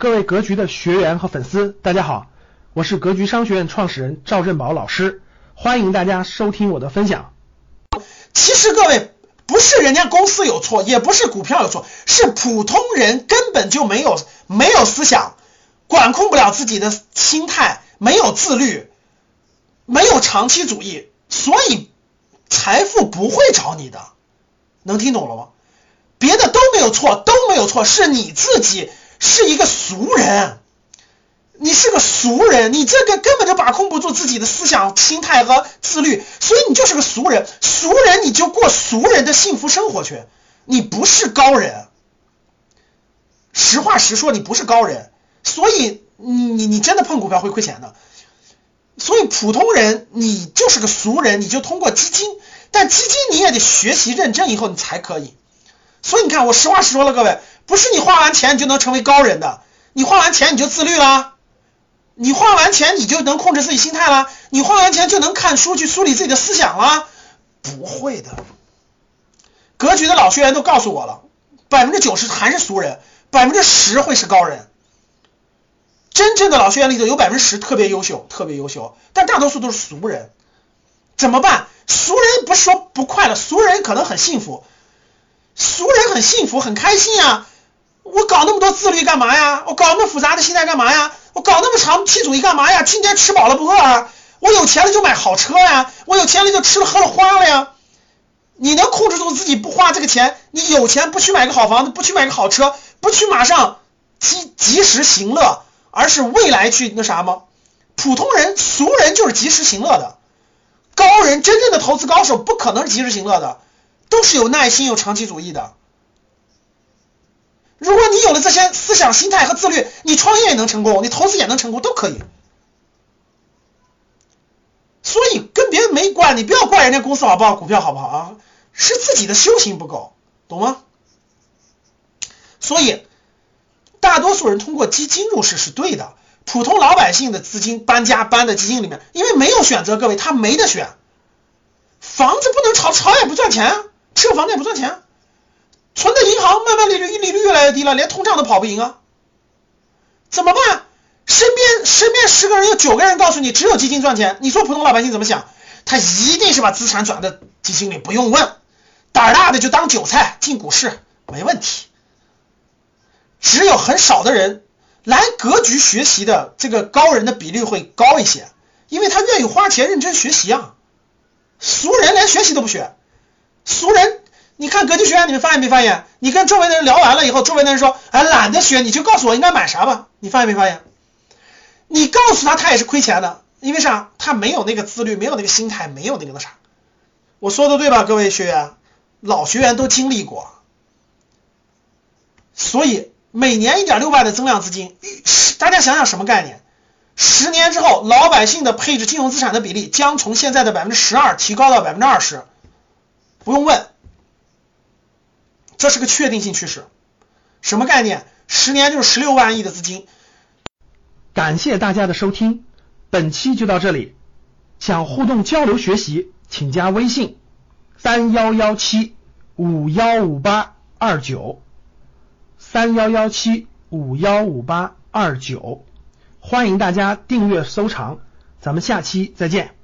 各位格局的学员和粉丝，大家好，我是格局商学院创始人赵振宝老师，欢迎大家收听我的分享。其实各位不是人家公司有错，也不是股票有错，是普通人根本就没有没有思想，管控不了自己的心态，没有自律，没有长期主义，所以财富不会找你的。能听懂了吗？别的都没有错，都没有错，是你自己是一个俗人，你是个俗人，你这个根本就把控不住自己的思想、心态和自律，所以你就是个俗人。俗人你就过俗人的幸福生活去，你不是高人。实话实说，你不是高人，所以你你你真的碰股票会亏钱的。所以普通人你就是个俗人，你就通过基金，但基金你也得学习认证以后你才可以。所以你看，我实话实说了，各位，不是你花完钱你就能成为高人的，你花完钱你就自律了，你花完钱你就能控制自己心态了，你花完钱就能看书去梳理自己的思想了，不会的。格局的老学员都告诉我了，百分之九十还是俗人，百分之十会是高人。真正的老学员里头有百分之十特别优秀，特别优秀，但大多数都是俗人。怎么办？俗人不是说不快乐，俗人可能很幸福。俗人很幸福，很开心呀！我搞那么多自律干嘛呀？我搞那么复杂的心态干嘛呀？我搞那么长期主义干嘛呀？今天吃饱了不饿啊！我有钱了就买好车呀！我有钱了就吃了喝了花了呀！你能控制住自己不花这个钱？你有钱不去买个好房子，不去买个好车，不去马上及及时行乐，而是未来去那啥吗？普通人、俗人就是及时行乐的，高人真正的投资高手不可能是及时行乐的。都是有耐心、有长期主义的。如果你有了这些思想、心态和自律，你创业也能成功，你投资也能成功，都可以。所以跟别人没关，你不要怪人家公司好不好，股票好不好啊？是自己的修行不够，懂吗？所以大多数人通过基金入市是对的，普通老百姓的资金搬家搬的基金里面，因为没有选择，各位他没得选，房子不能炒，炒也不赚钱。持有房子也不赚钱，存在银行，慢慢利率利率越来越低了，连通胀都跑不赢啊！怎么办？身边身边十个人有九个人告诉你只有基金赚钱，你说普通老百姓怎么想？他一定是把资产转到基金里，不用问，胆大的就当韭菜进股市没问题。只有很少的人来格局学习的这个高人的比率会高一些，因为他愿意花钱认真学习啊。俗人连学习都不学。俗人，你看格局学院，你们发现没发现？你跟周围的人聊完了以后，周围的人说：“哎，懒得学，你就告诉我应该买啥吧。”你发现没发现？你告诉他，他也是亏钱的，因为啥？他没有那个自律，没有那个心态，没有那个那啥。我说的对吧，各位学员？老学员都经历过，所以每年一点六万的增量资金，大家想想什么概念？十年之后，老百姓的配置金融资产的比例将从现在的百分之十二提高到百分之二十。不用问，这是个确定性趋势。什么概念？十年就是十六万亿的资金。感谢大家的收听，本期就到这里。想互动交流学习，请加微信三幺幺七五幺五八二九三幺幺七五幺五八二九，欢迎大家订阅收藏，咱们下期再见。